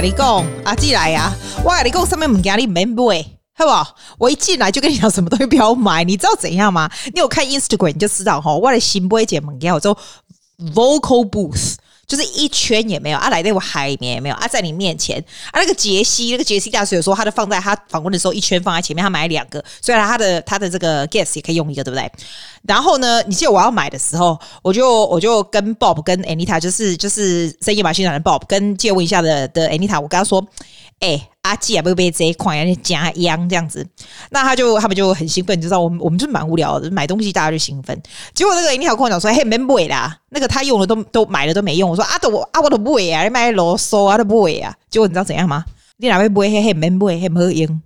跟你讲，阿季来啊，我跟你讲，上面物件你免买，好不好？我一进来就跟你讲，什么东西不要买，你知道怎样吗？你有看 Instagram 你就知道哈，我的新买一件物件，我做 Vocal Booth。就是一圈也没有啊，来那我海里面也没有啊，在你面前啊，那个杰西，那个杰西大师有说，他就放在他访问的时候，一圈放在前面，他买两个，所以他的他的这个 guest 也可以用一个，对不对？然后呢，你记得我要买的时候，我就我就跟 Bob 跟 Anita，就是就是深夜马戏团的 Bob 跟借问一下的的 Anita，我跟他说。哎、阿季啊，不被这一块加秧这样子，那他就他们就很兴奋，你知道，我们我们就蛮无聊的，买东西大家就兴奋。结果那个一条跟我讲说，嘿，没买啦，那个他用了都都买了都没用。我说啊，都啊，我都不会啊，你买啰嗦啊，都不会啊。结果你知道怎样吗？你哪位不会嘿嘿没买嘿没用。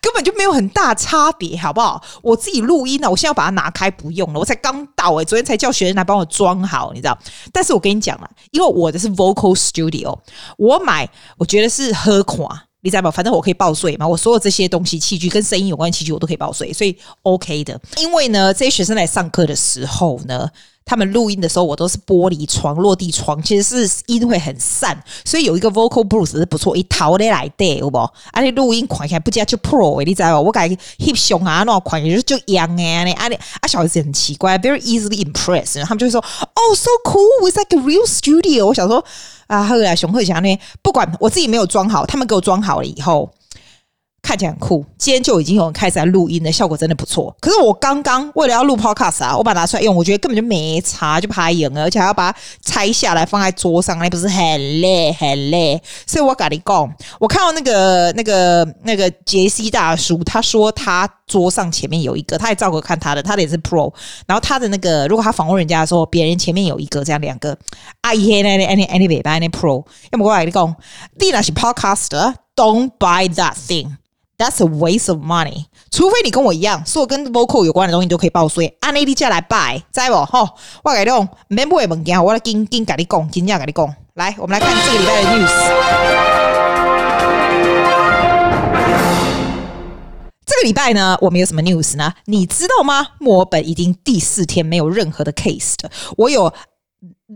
根本就没有很大差别，好不好？我自己录音呢，我现在要把它拿开不用了，我才刚到诶、昨天才叫学生来帮我装好，你知道？但是我跟你讲了，因为我的是 Vocal Studio，我买我觉得是喝垮，你知道吗？反正我可以报税嘛，我所有这些东西器具跟声音有关器具我都可以报税，所以 OK 的。因为呢，这些学生来上课的时候呢。他们录音的时候，我都是玻璃窗、落地窗，其实是音会很散，所以有一个 vocal booth 是不错，一套的来的，有不？而且录音款起来不加就 pro，你知道吗？我感觉 hip 胸啊那款也是就一样哎，啊啊小孩子很奇怪，very easily impressed，他们就会说哦，so cool，it's like a real studio。我想说啊，后来熊鹤祥呢，不管我自己没有装好，他们给我装好了以后。看起来很酷，今天就已经有人开始在录音了效果真的不错。可是我刚刚为了要录 podcast 啊，我把它拿出来用，我觉得根本就没差，就拍赢了，而且还要把它拆下来放在桌上，那不是很累很累。所以我跟你讲，我看到那个那个那个杰西大叔，他说他桌上前面有一个，他也照过看他的，他的也是 pro。然后他的那个，如果他访问人家的时候，别人前面有一个这样两个，哎呀，那那那那尾巴那 pro。要么我跟你讲，你那是 podcaster，don't buy that thing。That's a waste of money。除非你跟我一样，所有跟 vocal 有关的东西都可以报税。按那例价来拜，知不？吼，我跟你讲，免买物件，我来紧紧跟你讲，紧紧跟你讲。来，我们来看这个礼拜的 news。这个礼拜呢，我们有什么 news 呢？你知道吗？墨尔本已经第四天没有任何的 case 的。我有。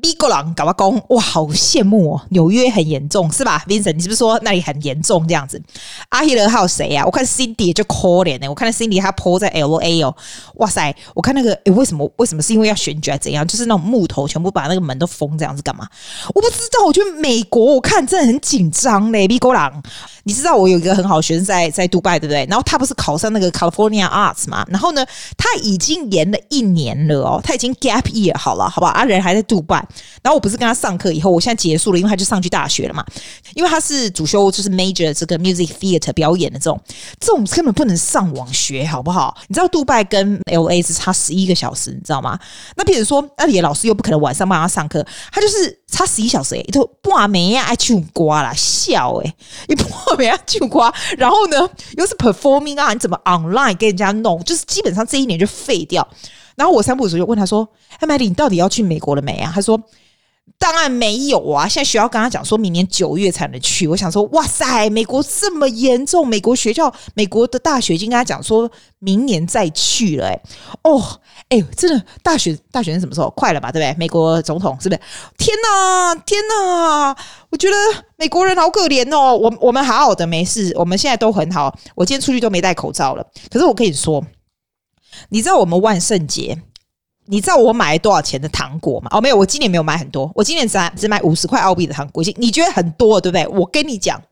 美国人搞我讲，哇，好羡慕哦！纽约很严重是吧，Vincent？你是不是说那里很严重这样子？阿希勒还有谁啊？我看 Cindy 就可怜呢。我看到 Cindy 他 po 在 LA 哦，哇塞！我看那个，诶，为什么？为什么？是因为要选举还怎样？就是那种木头全部把那个门都封这样子干嘛？我不知道。我觉得美国我看真的很紧张嘞，美国人。你知道我有一个很好的学生在在杜拜，对不对？然后他不是考上那个 California Arts 嘛？然后呢，他已经延了一年了哦，他已经 gap year 好了，好不好？啊，人还在杜拜。然后我不是跟他上课以后，我现在结束了，因为他就上去大学了嘛。因为他是主修就是 major 这个 music theater 表演的这种，这种根本不能上网学，好不好？你知道杜拜跟 LA 是差十一个小时，你知道吗？那比如说，那里的老师又不可能晚上帮他上课，他就是差十一小时诶，就半暝呀爱唱歌啦，笑诶，一半。没要去夸，然后呢，又是 performing 啊，你怎么 online 跟人家弄？就是基本上这一年就废掉。然后我三不五时就问他说：“哎，Maddy，你到底要去美国了没啊？”他说。当然没有啊！现在学校跟他讲，说明年九月才能去。我想说，哇塞，美国这么严重，美国学校、美国的大学已经跟他讲，说明年再去了。哎，哦，哎，真的，大学大学是什么时候？快了吧，对不对？美国总统是不是？天哪，天哪！我觉得美国人好可怜哦。我我们好好的，没事，我们现在都很好。我今天出去都没戴口罩了。可是我跟你说，你知道我们万圣节？你知道我买了多少钱的糖果吗？哦，没有，我今年没有买很多，我今年只只买五十块澳币的糖果。你觉得很多，对不对？我跟你讲，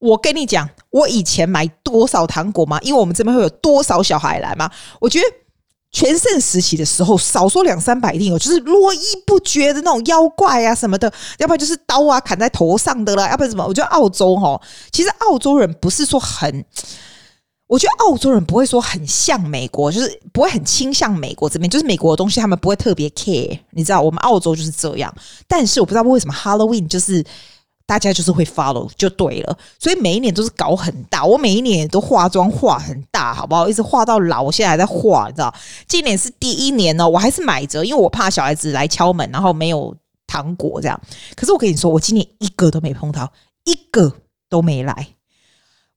我跟你讲，我以前买多少糖果吗？因为我们这边会有多少小孩来吗？我觉得全盛时期的时候，少说两三百一定有，就是络绎不绝的那种妖怪啊什么的，要不然就是刀啊砍在头上的啦，要不然什么？我觉得澳洲齁，其实澳洲人不是说很。我觉得澳洲人不会说很像美国，就是不会很倾向美国这边，就是美国的东西他们不会特别 care，你知道，我们澳洲就是这样。但是我不知道为什么 Halloween 就是大家就是会 follow 就对了，所以每一年都是搞很大。我每一年都化妆化很大，好不好？一直化到老，我现在还在化，你知道。今年是第一年呢，我还是买着，因为我怕小孩子来敲门，然后没有糖果这样。可是我跟你说，我今年一个都没碰到，一个都没来。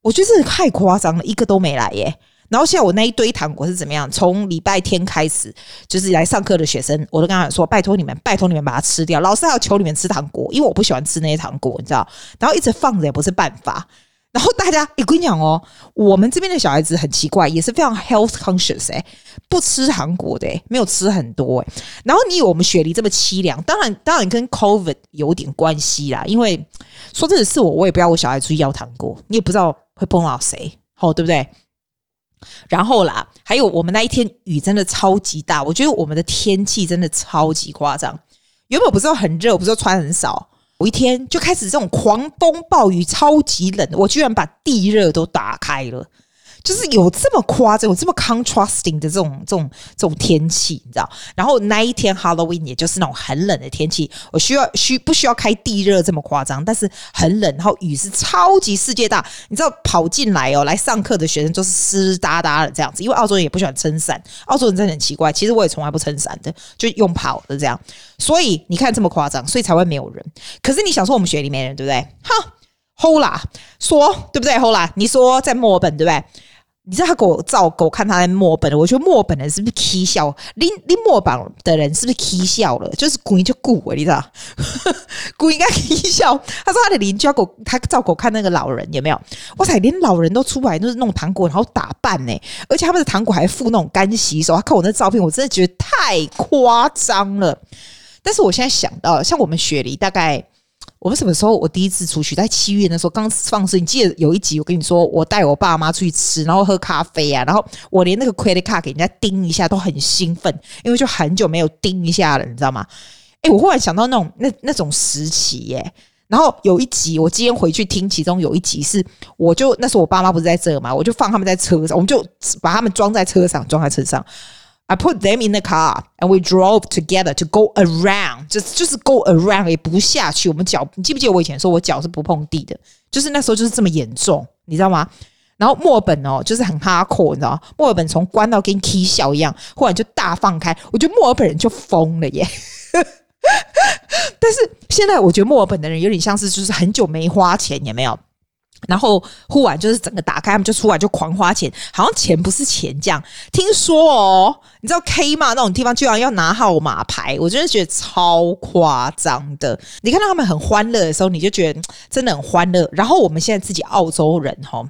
我觉得这太夸张了，一个都没来耶。然后现在我那一堆糖果是怎么样？从礼拜天开始，就是来上课的学生，我都跟他说：“拜托你们，拜托你们把它吃掉。”老师还要求你们吃糖果，因为我不喜欢吃那些糖果，你知道？然后一直放着也不是办法。然后大家，我跟你讲哦，我们这边的小孩子很奇怪，也是非常 health conscious 诶，不吃糖果的诶，没有吃很多诶。然后你以为我们雪梨这么凄凉，当然当然跟 COVID 有点关系啦。因为说真的是我，我也不要我小孩出去要糖果，你也不知道会碰到谁，好对不对？然后啦，还有我们那一天雨真的超级大，我觉得我们的天气真的超级夸张。原本不知道很热，不知道穿很少。有一天就开始这种狂风暴雨，超级冷，我居然把地热都打开了。就是有这么夸张，有这么 contrasting 的这种这种这种天气，你知道？然后那一天 Halloween 也就是那种很冷的天气，我需要需不需要开地热这么夸张？但是很冷，然后雨是超级世界大，你知道跑进来哦，来上课的学生都是湿哒哒的这样子，因为澳洲人也不喜欢撑伞，澳洲人真的很奇怪，其实我也从来不撑伞的，就用跑的这样。所以你看这么夸张，所以才会没有人。可是你想说我们学里面人，对不对？哈，Hola 说对不对？Hola 你说在墨尔本对不对？你知道他给我照狗看他在墨本的，我觉得墨本人是不是 k 笑？拎拎墨本的人是不是 k 笑了？就是故意就顾，你知道？故意应该 k 笑。他说他的邻居要狗，他照狗看那个老人有没有？哇塞，连老人都出来，都是弄糖果，然后打扮呢，而且他们的糖果还附那种干洗手。他看我那照片，我真的觉得太夸张了。但是我现在想到，像我们雪梨大概。我们什么时候？我第一次出去在七月的时候刚放生。你记得有一集我跟你说，我带我爸妈出去吃，然后喝咖啡啊，然后我连那个 credit card 给人家叮一下都很兴奋，因为就很久没有叮一下了，你知道吗？哎，我忽然想到那种那那种时期耶。然后有一集我今天回去听，其中有一集是我就那时候我爸妈不是在这嘛，我就放他们在车上，我们就把他们装在车上，装在车上。I put them in the car and we drove together to go around，就是就是 go around 也不下去。我们脚，你记不记得我以前说我脚是不碰地的？就是那时候就是这么严重，你知道吗？然后墨尔本哦，就是很 hardcore，你知道吗？墨尔本从关到跟 K 笑一样，忽然就大放开，我觉得墨尔本人就疯了耶。但是现在我觉得墨尔本的人有点像是就是很久没花钱，有没有？然后忽然就是整个打开，他们就出来就狂花钱，好像钱不是钱这样。听说哦，你知道 K 嘛，那种地方居然要拿号码牌，我真的觉得超夸张的。你看到他们很欢乐的时候，你就觉得真的很欢乐。然后我们现在自己澳洲人哈，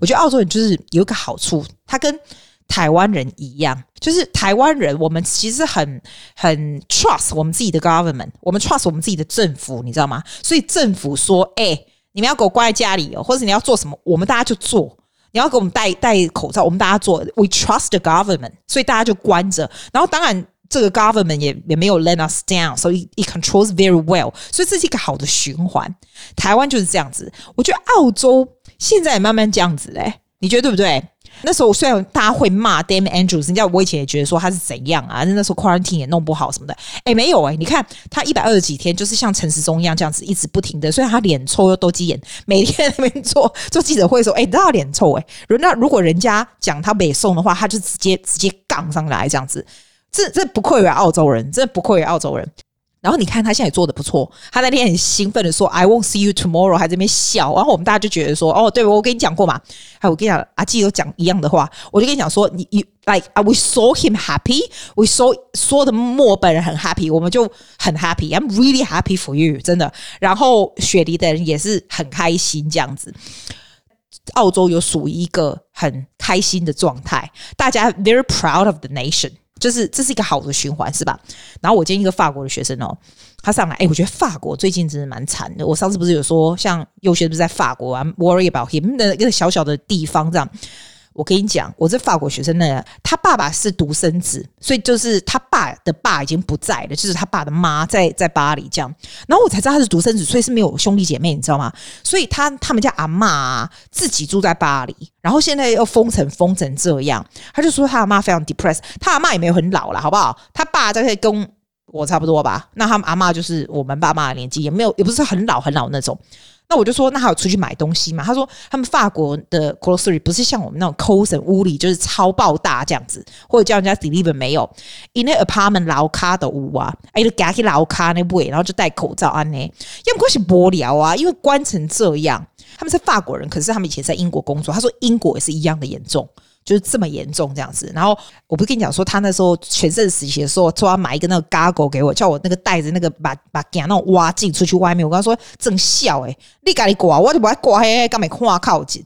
我觉得澳洲人就是有一个好处，他跟台湾人一样，就是台湾人我们其实很很 trust 我们自己的 government，我们 trust 我们自己的政府，你知道吗？所以政府说，哎。你们要给我关在家里哦，或者你要做什么，我们大家就做。你要给我们戴戴口罩，我们大家做。We trust the government，所以大家就关着。然后当然这个 government 也也没有 let us down，所以 it controls very well。所以这是一个好的循环。台湾就是这样子，我觉得澳洲现在也慢慢这样子嘞，你觉得对不对？那时候虽然大家会骂 Dame Andrews，你知道我以前也觉得说他是怎样啊？那时候 quarantine 也弄不好什么的。哎，没有哎、你看他一百二十几天，就是像陈时中一样这样子一直不停的，虽然他脸臭又斗鸡眼，每天在那边做做记者会说，哎，你知道他脸臭哎。那如果人家讲他北宋的话，他就直接直接杠上来这样子。这这不愧为澳洲人，这不愧为澳洲人。然后你看他现在也做得不错，他那天很兴奋的说 “I won't see you tomorrow”，还在那边笑。然后我们大家就觉得说：“哦，对，我跟你讲过嘛。”还有我跟你讲，阿基有讲一样的话，我就跟你讲说：“你，你，like we saw him happy，we saw saw 的墨本人很 happy，我们就很 happy。I'm really happy for you，真的。然后雪梨的人也是很开心这样子。澳洲有属于一个很开心的状态，大家 very proud of the nation。”就是这是一个好的循环，是吧？然后我今天一个法国的学生哦，他上来，哎，我觉得法国最近真的蛮惨的。我上次不是有说，像有些不是在法国啊，worry about him 的一个小小的地方这样。我跟你讲，我这法国学生呢，他爸爸是独生子，所以就是他爸的爸已经不在了，就是他爸的妈在在巴黎这样。然后我才知道他是独生子，所以是没有兄弟姐妹，你知道吗？所以他他们家阿嬷啊，自己住在巴黎，然后现在又封城封成这样，他就说他阿妈非常 depressed，他阿妈也没有很老了，好不好？他爸大概跟我差不多吧，那他阿妈就是我们爸妈的年纪，也没有也不是很老很老那种。我就说，那还有出去买东西嘛？他说，他们法国的 grocery 不是像我们那种 Coles 屋里就是超爆大这样子，或者叫人家 deliver 没有。因为 apartment 老卡的屋啊，哎，就夹起老卡那位，然后就戴口罩安呢，要不是无聊啊，因为关成这样。他们是法国人，可是他们以前在英国工作。他说英国也是一样的严重，就是这么严重这样子。然后我不是跟你讲说，他那时候全盛时期的时候，说要买一个那个 goggle 给我，叫我那个带着那个把把镜那种挖镜出去外面。我跟他说真笑诶，你赶紧挂，我就不爱挂嘿，干嘛看靠近？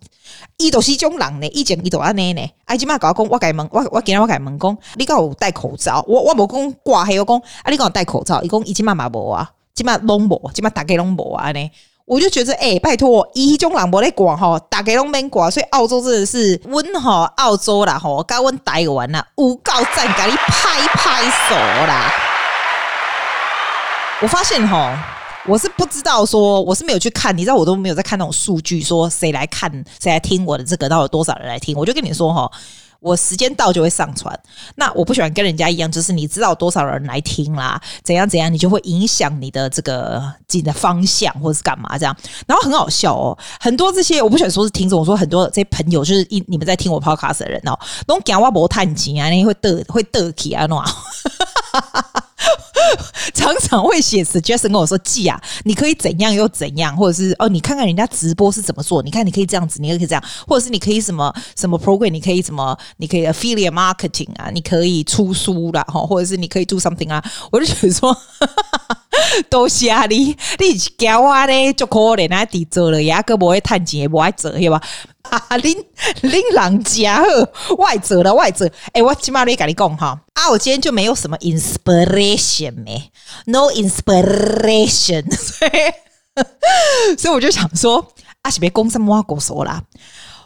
伊都是种人呢，以前伊都安尼呢。哎，今麦甲我讲，我改问，我我今日我改问讲，你讲有戴口罩？我我无讲挂黑，我讲啊，你讲戴口罩？伊讲伊今麦嘛无啊，今麦拢无，今麦大家拢无啊呢。我就觉得，哎、欸，拜托，一种人无咧挂吼，大家拢免挂。所以澳洲真的是温吼澳洲啦吼，甲阮台湾啦，有够赞，甲你拍拍手啦。我发现吼。我是不知道说，我是没有去看，你知道我都没有在看那种数据，说谁来看，谁来听我的这个，到底有多少人来听？我就跟你说哈，我时间到就会上传。那我不喜欢跟人家一样，就是你知道多少人来听啦，怎样怎样，你就会影响你的这个自己的方向或是干嘛这样。然后很好笑哦，很多这些我不喜欢说是听众，我说很多这些朋友就是一你们在听我 podcast 的人哦，都讲我无叹气啊，你会得会得气啊，喏。常常会写 suggestion 跟我说：“记啊，你可以怎样又怎样，或者是哦，你看看人家直播是怎么做，你看你可以这样子，你也可以这样，或者是你可以什么什么 program，你可以什么，你可以 affiliate marketing 啊，你可以出书啦，哈，或者是你可以 do something 啊。”我就觉得说，都是啊，你你教我咧就可怜啊，底做了牙哥不会探钱，不爱做，是吧？啊，恁恁人家好，外做了外折。哎、欸，我起码得跟你讲哈，啊，我今天就没有什么 inspiration 没，no inspiration，所以 所以我就想说，啊，是别公什么狗说啦。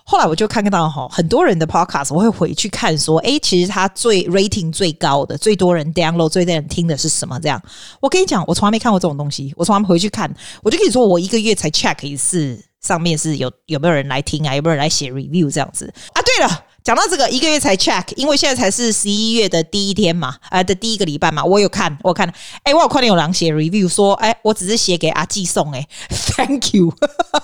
后来我就看到哈，很多人的 podcast，我会回去看说，哎、其实他最 rating 最高的，最多人 download，最多人听的是什么？这样，我跟你讲，我从来没看过这种东西，我从来没回去看，我就跟你说，我一个月才 check 一次。上面是有有没有人来听啊？有没有人来写 review 这样子啊？对了，讲到这个，一个月才 check，因为现在才是十一月的第一天嘛，呃、的第一个礼拜嘛，我有看，我有看，哎、我有看到有人写 review 说，哎、我只是写给阿季送，哎，thank you，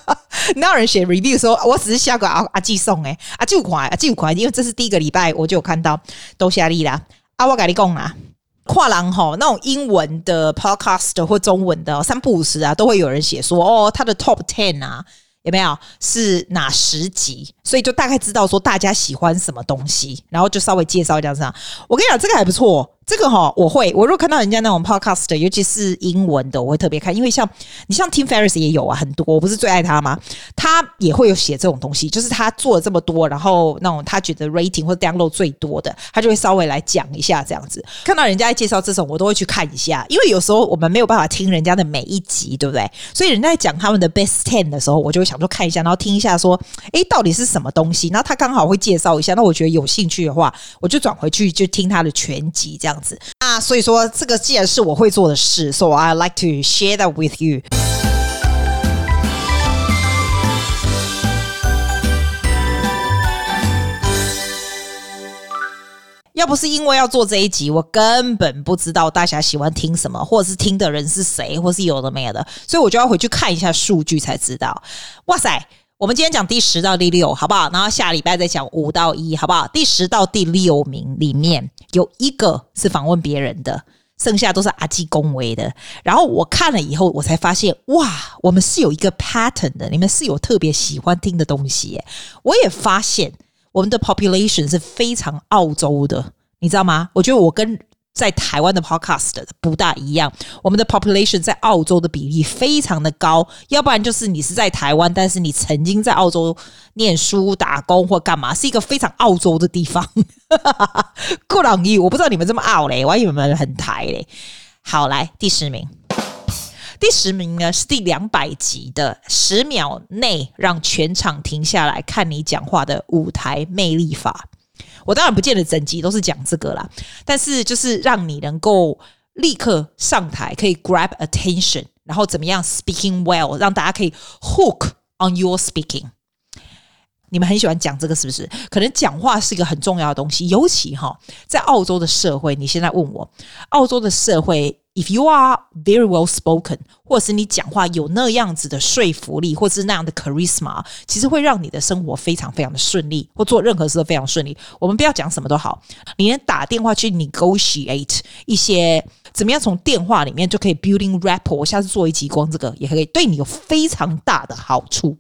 哪有人写 review 说我只是写给阿阿季送，哎，阿季五块，阿季五块，因为这是第一个礼拜，我就有看到都下力啦，啊，我跟你讲啦，跨栏吼，那种英文的 podcast 或中文的三不五十啊，都会有人写说，哦，他的 top ten 啊。有没有是哪十集？所以就大概知道说大家喜欢什么东西，然后就稍微介绍一下这样。我跟你讲，这个还不错。这个哈，我会，我如果看到人家那种 podcast，尤其是英文的，我会特别看，因为像你像 Tim Ferriss 也有啊，很多，我不是最爱他吗？他也会有写这种东西，就是他做了这么多，然后那种他觉得 rating 或 download 最多的，他就会稍微来讲一下这样子。看到人家介绍这种，我都会去看一下，因为有时候我们没有办法听人家的每一集，对不对？所以人家在讲他们的 best ten 的时候，我就会想说看一下，然后听一下说，诶，到底是什么东西？然后他刚好会介绍一下，那我觉得有兴趣的话，我就转回去就听他的全集这样子。那所以说，这个既然是我会做的事，so I like to share that with you。要不是因为要做这一集，我根本不知道大家喜欢听什么，或者是听的人是谁，或是有的没有的，所以我就要回去看一下数据才知道。哇塞！我们今天讲第十到第六，好不好？然后下礼拜再讲五到一，好不好？第十到第六名里面有一个是访问别人的，剩下都是阿基恭维的。然后我看了以后，我才发现，哇，我们是有一个 pattern 的，你们是有特别喜欢听的东西。我也发现我们的 population 是非常澳洲的，你知道吗？我觉得我跟在台湾的 podcast 不大一样，我们的 population 在澳洲的比例非常的高，要不然就是你是在台湾，但是你曾经在澳洲念书、打工或干嘛，是一个非常澳洲的地方。够朗逸，我不知道你们这么澳嘞，我还以为你们很台嘞。好，来第十名，第十名呢是第两百集的十秒内让全场停下来看你讲话的舞台魅力法。我当然不见得整集都是讲这个啦，但是就是让你能够立刻上台，可以 grab attention，然后怎么样 speaking well，让大家可以 hook on your speaking。你们很喜欢讲这个是不是？可能讲话是一个很重要的东西，尤其哈在澳洲的社会。你现在问我，澳洲的社会。If you are very well spoken，或者是你讲话有那样子的说服力，或是那样的 charisma，其实会让你的生活非常非常的顺利，或做任何事都非常顺利。我们不要讲什么都好，你能打电话去 negotiate 一些怎么样从电话里面就可以 building rapport。我下次做一集光这个也可以对你有非常大的好处，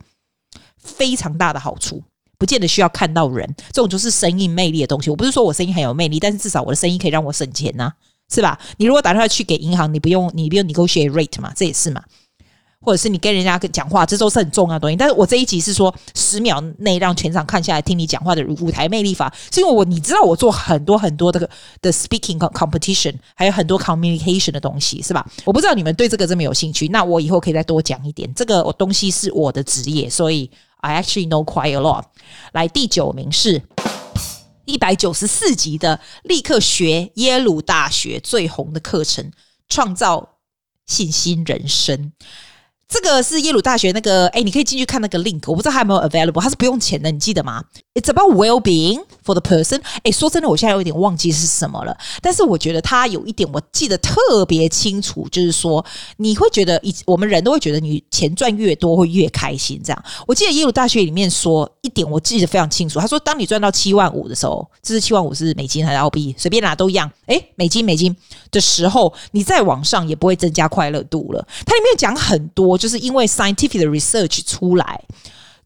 非常大的好处。不见得需要看到人。这种就是声音魅力的东西。我不是说我声音很有魅力，但是至少我的声音可以让我省钱呐、啊，是吧？你如果打电话去给银行，你不用你不用 negotiate rate 嘛，这也是嘛。或者是你跟人家讲话，这都是很重要的东西。但是我这一集是说十秒内让全场看下来听你讲话的舞台魅力法，是因为我你知道我做很多很多的的 speaking competition，还有很多 communication 的东西，是吧？我不知道你们对这个这么有兴趣，那我以后可以再多讲一点。这个我东西是我的职业，所以 I actually know quite a lot。来，第九名是一百九十四集的，立刻学耶鲁大学最红的课程，创造信心人生。这个是耶鲁大学那个，哎，你可以进去看那个 link，我不知道它有没有 available，它是不用钱的，你记得吗？It's about well-being for the person。哎，说真的，我现在有点忘记是什么了，但是我觉得它有一点我记得特别清楚，就是说你会觉得，我们人都会觉得你钱赚越多会越开心。这样，我记得耶鲁大学里面说一点，我记得非常清楚，他说，当你赚到七万五的时候，这是七万五是美金还是澳币？随便拿都一样。哎，美金美金的时候，你再往上也不会增加快乐度了。它里面讲很多。就是因为 scientific research 出来，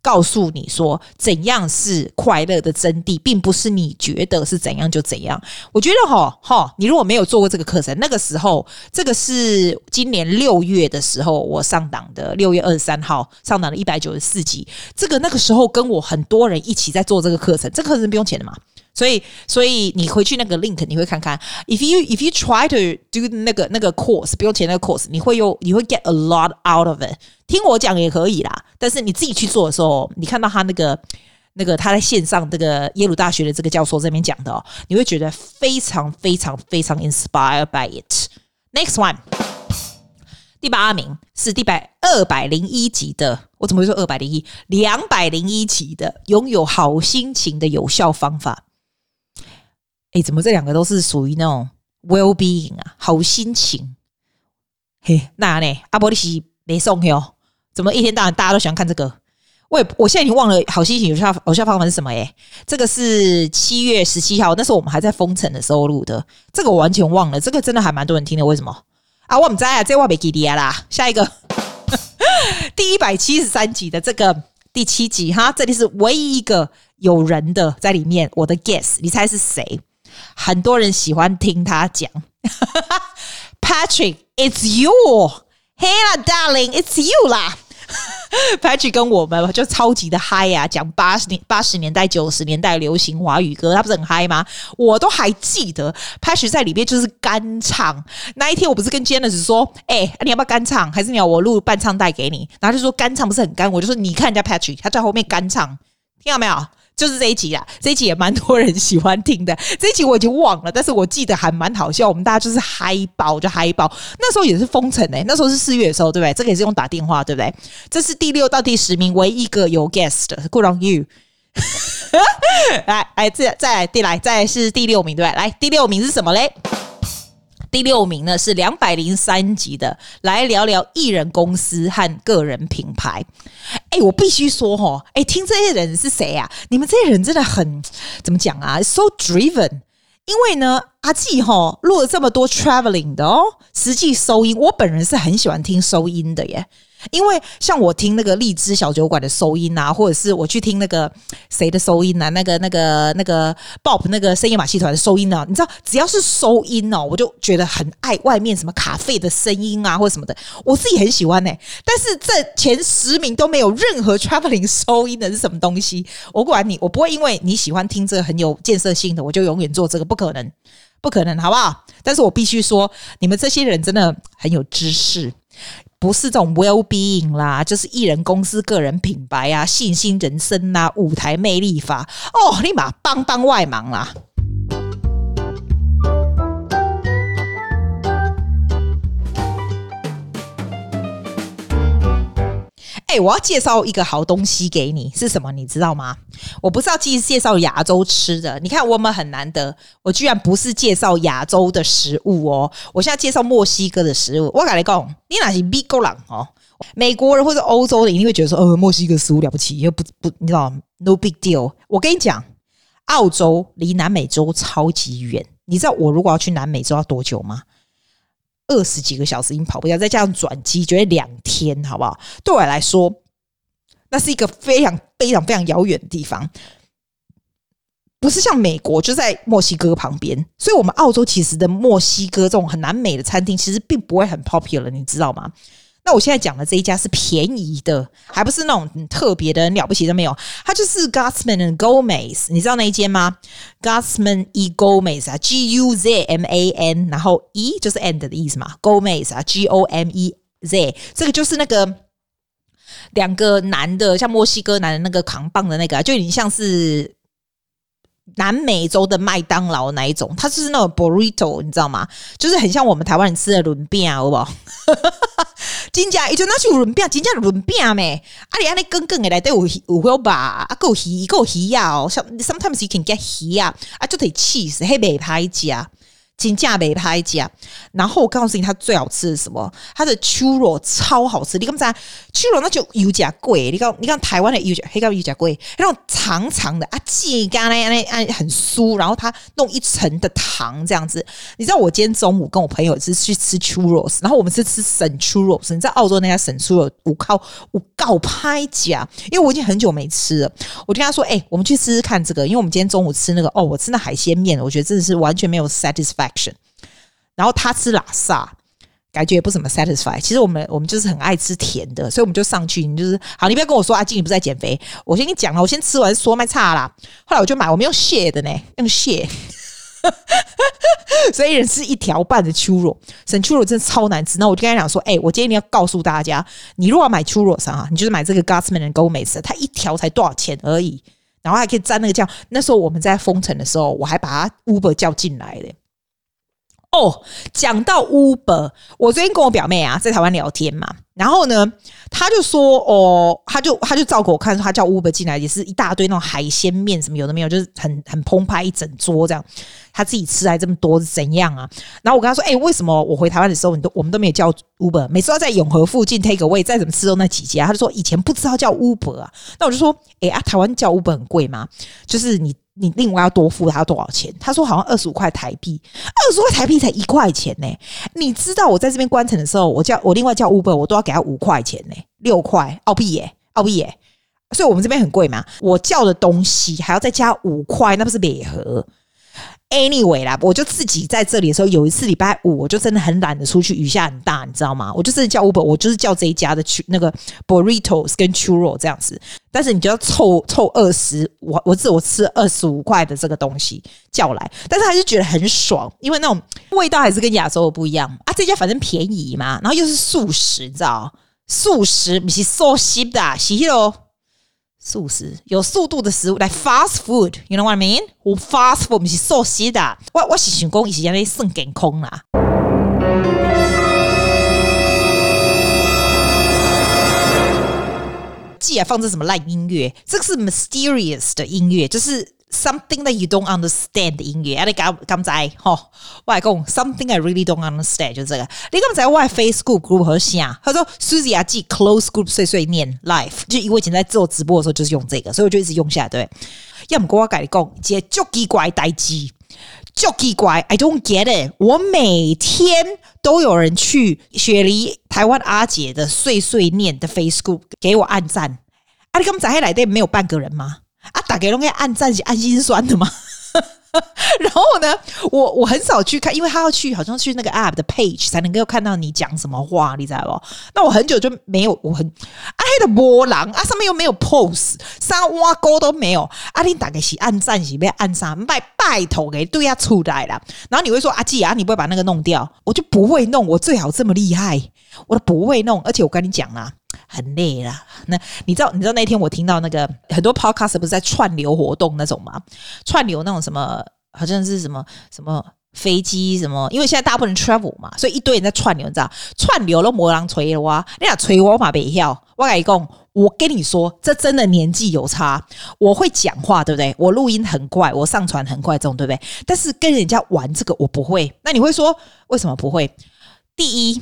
告诉你说怎样是快乐的真谛，并不是你觉得是怎样就怎样。我觉得哈哈，你如果没有做过这个课程，那个时候，这个是今年六月的时候我上档的，六月二十三号上档的一百九十四集。这个那个时候跟我很多人一起在做这个课程，这课程不用钱的嘛。所以，所以你回去那个 link，你会看看。If you if you try to do 那个那个 course，不用钱那个 course，你会有你会 get a lot out of it。听我讲也可以啦，但是你自己去做的时候，你看到他那个那个他在线上这个耶鲁大学的这个教授这边讲的哦，你会觉得非常非常非常 inspired by it。Next one，第八名是第百二百零一集的，我怎么会说二百零一？两百零一集的拥有好心情的有效方法。哎，怎么这两个都是属于那种 well being 啊，好心情？嘿，那呢？阿波利西没送哟？怎么一天到晚大家都喜欢看这个？我也我现在已经忘了好心情有效有效方法是什么？哎，这个是七月十七号，那时候我们还在封城的时候录的，这个我完全忘了。这个真的还蛮多人听的，为什么？啊，我们在啊，这话没给你啦。下一个，第一百七十三集的这个第七集哈，这里是唯一一个有人的在里面，我的 guess，你猜是谁？很多人喜欢听他讲，Patrick，it's you，Hey 啦，Darling，it's you 啦，Patrick 跟我们就超级的嗨呀，讲八十年、八十年代、九十年代流行华语歌，他不是很嗨吗？我都还记得，Patrick 在里面就是干唱。那一天我不是跟 Janice 说，哎、你要不要干唱？还是你要我录伴唱带给你？然后就说干唱不是很干，我就说你看人家 Patrick，他在后面干唱，听到没有？就是这一集啦，这一集也蛮多人喜欢听的。这一集我已经忘了，但是我记得还蛮好笑。我们大家就是嗨爆，就嗨爆。那时候也是封城诶，那时候是四月的时候，对不对？这个也是用打电话，对不对？这是第六到第十名，唯一一个有 guest 的，Good on you。来来，再再来，第来再来是第六名，对不对？来，第六名是什么嘞？第六名呢是两百零三集的，来聊聊艺人公司和个人品牌。哎，我必须说哈，哎，听这些人是谁啊？你们这些人真的很怎么讲啊？So driven。因为呢，阿纪哈录了这么多 traveling 的哦，实际收音，我本人是很喜欢听收音的耶。因为像我听那个荔枝小酒馆的收音啊，或者是我去听那个谁的收音啊，那个那个那个 Bob 那个深夜马戏团的收音啊，你知道，只要是收音哦，我就觉得很爱外面什么卡啡的声音啊，或者什么的，我自己很喜欢呢。但是这前十名都没有任何 traveling 收音的是什么东西？我管你，我不会因为你喜欢听这个很有建设性的，我就永远做这个，不可能，不可能，好不好？但是我必须说，你们这些人真的很有知识。不是这种 well being 啦，就是艺人公司、个人品牌啊、信心人生啊、舞台魅力法哦，立马帮帮外忙啦。哎，我要介绍一个好东西给你，是什么？你知道吗？我不是要介介绍亚洲吃的。你看，我们很难得，我居然不是介绍亚洲的食物哦。我现在介绍墨西哥的食物。我跟你讲，你那是美国人哦，美国人或者欧洲的一定会觉得说，呃，墨西哥食物了不起，又不不，你知道，no big deal。我跟你讲，澳洲离南美洲超级远。你知道我如果要去南美洲要多久吗？二十几个小时已经跑不掉，再加上转机，觉得两天，好不好？对我来说，那是一个非常非常非常遥远的地方，不是像美国就在墨西哥旁边，所以我们澳洲其实的墨西哥这种很南美的餐厅，其实并不会很 popular，你知道吗？那我现在讲的这一家是便宜的，还不是那种特别的、很了不起的没有，它就是 Guzman and Gomez，你知道那一间吗？Guzman E Gomez 啊，G U Z M A N，然后 E 就是 end 的意思嘛，Gomez 啊，G O M E Z，这个就是那个两个男的，像墨西哥男的那个扛棒的那个，就有点像是。南美洲的麦当劳那一种，它就是那种 burrito，你知道吗？就是很像我们台湾人吃的轮饼，好不好？真假？伊就那是轮饼，真假轮饼咩？啊，你安尼耿耿的来都有有会吧？啊，够鱼够鱼呀！哦，sometimes you can get 鱼啊，啊，就得 cheese，黑白拍夹。金价没拍价，然后我告诉你，它最好吃的是什么？它的 churro 超好吃。你刚才 churro 那就油价贵，你看，你看台湾的油价，黑高油价贵，那种长长的啊，鸡肝那那那很酥，然后它弄一层的糖这样子。你知道我今天中午跟我朋友是去吃 churros，然后我们是吃省 churros。你知道澳洲那家省 churros 五靠我告拍价，因为我已经很久没吃了。我跟他说，哎、欸，我们去试试看这个，因为我们今天中午吃那个哦，我吃那海鲜面，我觉得真的是完全没有 satisfy 然后他吃拉萨，感觉也不怎么 satisfy。其实我们我们就是很爱吃甜的，所以我们就上去。你就是好，你不要跟我说阿静，你不是在减肥。我先跟你讲了，我先吃完说卖差啦。后来我就买，我们用蟹的呢，用蟹。所以人是一条半的 churro，省 churro 真的超难吃。那我就跟他讲说，哎、我今天你要告诉大家，你如果要买 churro 上啊，你就是买这个 Guzman and Gomez，它一条才多少钱而已，然后还可以沾那个酱。那时候我们在封城的时候，我还把他 Uber 叫进来的。哦，讲到 Uber，我最近跟我表妹啊在台湾聊天嘛，然后呢，他就说哦，他就他就照给我看，他叫 Uber 进来，也是一大堆那种海鲜面什么有的没有，就是很很澎湃一整桌这样，他自己吃来这么多是怎样啊？然后我跟他说，哎、为什么我回台湾的时候，你都我们都没有叫 Uber，每次要在永和附近 take away，再怎么吃都那几家，他就说以前不知道叫 Uber 啊，那我就说，哎、啊，台湾叫 Uber 很贵吗？就是你。你另外要多付他多少钱？他说好像二十五块台币，二十五块台币才一块钱呢。你知道我在这边关城的时候，我叫我另外叫 Uber，我都要给他五块钱呢，六块澳币耶，澳币耶。所以我们这边很贵嘛，我叫的东西还要再加五块，那不是礼盒。Anyway 啦，我就自己在这里的时候，有一次礼拜五，我就真的很懒得出去，雨下很大，你知道吗？我就是叫 Uber，我就是叫这一家的去那个 Burritos 跟 Churro 这样子。但是你就要凑凑二十，我我自我吃二十五块的这个东西叫来，但是还是觉得很爽，因为那种味道还是跟亚洲的不一样啊。这家反正便宜嘛，然后又是素食，你知道？素食不是素食的，是喽。素食有速度的食物来、like、fast food，you know what I mean？我 fast food 不是素食的，我我是想讲，伊是安尼算健康啦。既然放这什么烂音乐，这个是 mysterious 的音乐，就是。Something that you don't understand 的音乐，啊，你敢敢在吼？我来讲，something I really don't understand 就这个。你敢在我 Facebook group 和下，他说 Susie 阿记 close group 碎碎念 Life，就因为以前在做直播的时候就是用这个，所以我就一直用下来。对，要么跟我改讲，这足奇怪代志，足奇怪，I don't get it。我每天都有人去雪梨台湾阿姐的碎碎念的 Facebook 给我按赞，啊，你敢在来的没有半个人吗？给龙给按赞是按心酸的吗？然后呢，我我很少去看，因为他要去，好像去那个 app 的 page 才能够看到你讲什么话，你知道不？那我很久就没有，我很啊，黑的波浪啊，上面又没有 post，三挖沟都没有。啊，你打给是按赞是不按啥？拜拜托给对呀出来了。然后你会说阿季啊，你不会把那个弄掉？我就不会弄，我最好这么厉害，我都不会弄。而且我跟你讲啊。很累啦，那你知道？你知道那天我听到那个很多 podcast 不是在串流活动那种吗？串流那种什么，好像是什么什么飞机什么？因为现在大部分人 travel 嘛，所以一堆人在串流，你知道？串流了，魔狼锤了哇！你俩锤我嘛？别跳，我跟你讲，我跟你说，这真的年纪有差。我会讲话，对不对？我录音很快，我上传很快，这种对不对？但是跟人家玩这个，我不会。那你会说为什么不会？第一。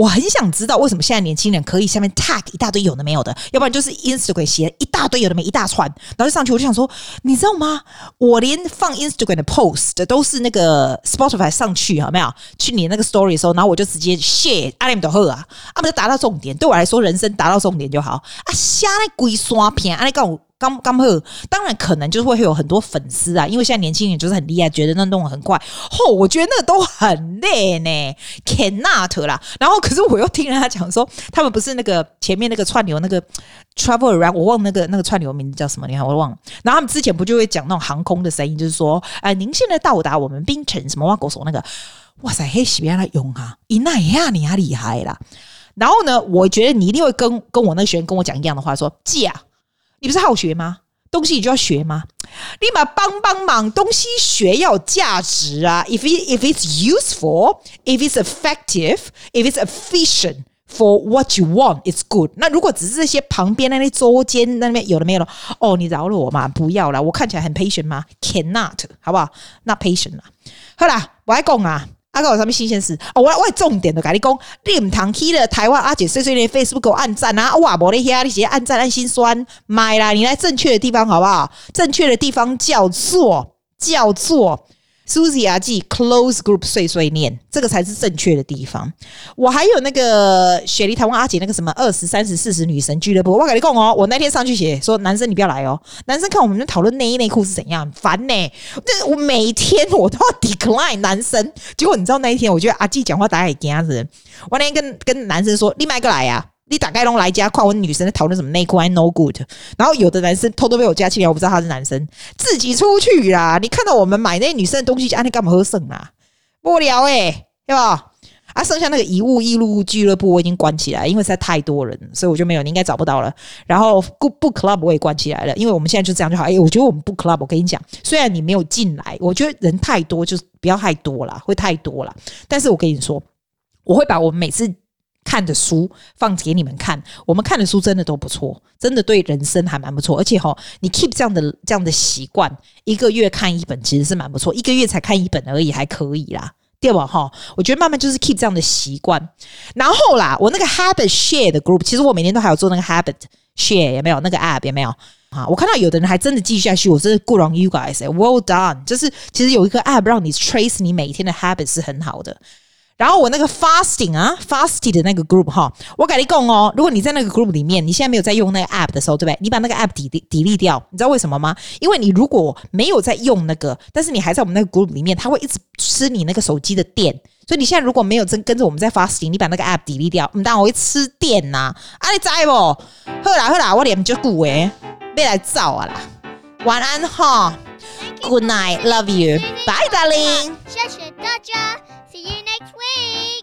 我很想知道为什么现在年轻人可以下面 tag 一大堆有的没有的，要不然就是 Instagram 写一大堆有的没一大串，然后就上去，我就想说，你知道吗？我连放 Instagram 的 post 都是那个 Spotify 上去有没有？去你那个 story 的时候，然后我就直接 share，阿里都好啊，啊不就达到重点，对我来说人生达到重点就好啊，瞎那鬼刷片，阿里告我。刚刚好，当然可能就是会有很多粉丝啊，因为现在年轻人就是很厉害，觉得那弄得很快。嚯、哦，我觉得那都很累呢，cannot 啦。然后可是我又听人家讲说，他们不是那个前面那个串流那个 travel around，我忘那个那个串流名字叫什么？你看我忘了。然后他们之前不就会讲那种航空的声音，就是说，哎、您现在到达我们冰城什么挖狗手那个，哇塞，嘿，喜别来用啊，一那一下你啊厉害啦。然后呢，我觉得你一定会跟跟我那个学员跟我讲一样的话，说，姐啊。你不是好学吗？东西你就要学吗？立马帮帮忙，东西学要有价值啊！If it, if it's useful, if it's effective, if it's efficient for what you want, it's good。那如果只是这些旁边那些周间那边有的没有了，哦，你饶了我嘛，不要了。我看起来很 patient 吗？Cannot，好不好？那 patient。好啦，我来讲啊。阿哥有什么新鲜事？哦，我我重点的跟你讲，你唔通去了台湾阿姐碎碎念 Facebook 给我按赞啊！哇，无咧遐，你直接按赞按心酸，买啦！你来正确的地方好不好？正确的地方叫做叫做。Susie 阿记 close group 碎碎念，这个才是正确的地方。我还有那个雪梨台湾阿姐那个什么二十三十四十女神俱乐部，我跟你讲哦，我那天上去写说男生你不要来哦，男生看我们在讨论内衣内裤是怎样，烦呢、欸。这我每天我都要 decline 男生，结果你知道那一天，我觉得阿记讲话打给家子，我那天跟跟男生说，你买个来呀、啊。你打开龙来家，看我女生在讨论什么内裤 I no good，然后有的男生偷偷被我加进来，我不知道他是男生，自己出去啦。你看到我们买那些女生的东西，啊，你干嘛喝剩啊？不聊诶，对吧？啊，剩下那个遗物异录俱乐部我已经关起来，因为实在太多人，所以我就没有，你应该找不到了。然后 book club 我也关起来了，因为我们现在就这样就好。哎，我觉得我们 book club，我跟你讲，虽然你没有进来，我觉得人太多，就是不要太多了，会太多了。但是我跟你说，我会把我每次。看的书放给你们看，我们看的书真的都不错，真的对人生还蛮不错。而且哈，你 keep 这样的这样的习惯，一个月看一本其实是蛮不错，一个月才看一本而已，还可以啦，对吧？哈，我觉得慢慢就是 keep 这样的习惯。然后啦，我那个 habit share 的 group，其实我每天都还有做那个 habit share，有没有那个 app？有没有啊？我看到有的人还真的继续下去，我真的 good on you guys，well done。就是其实有一个 app 让你 trace 你每天的 habit 是很好的。然后我那个 fasting 啊，fasting 的那个 group 哈，我跟你讲哦，如果你在那个 group 里面，你现在没有在用那个 app 的时候，对不对？你把那个 app delete 掉，你知道为什么吗？因为你如果没有在用那个，但是你还在我们那个 group 里面，它会一直吃你那个手机的电。所以你现在如果没有跟跟着我们在 fasting，你把那个 app 堆力掉，唔当我会吃电呐、啊。你知不？好啦好啦，我脸就鼓诶，别来造啊啦。晚安哈，Good night，love you，bye darling。谢谢大家。See you next week.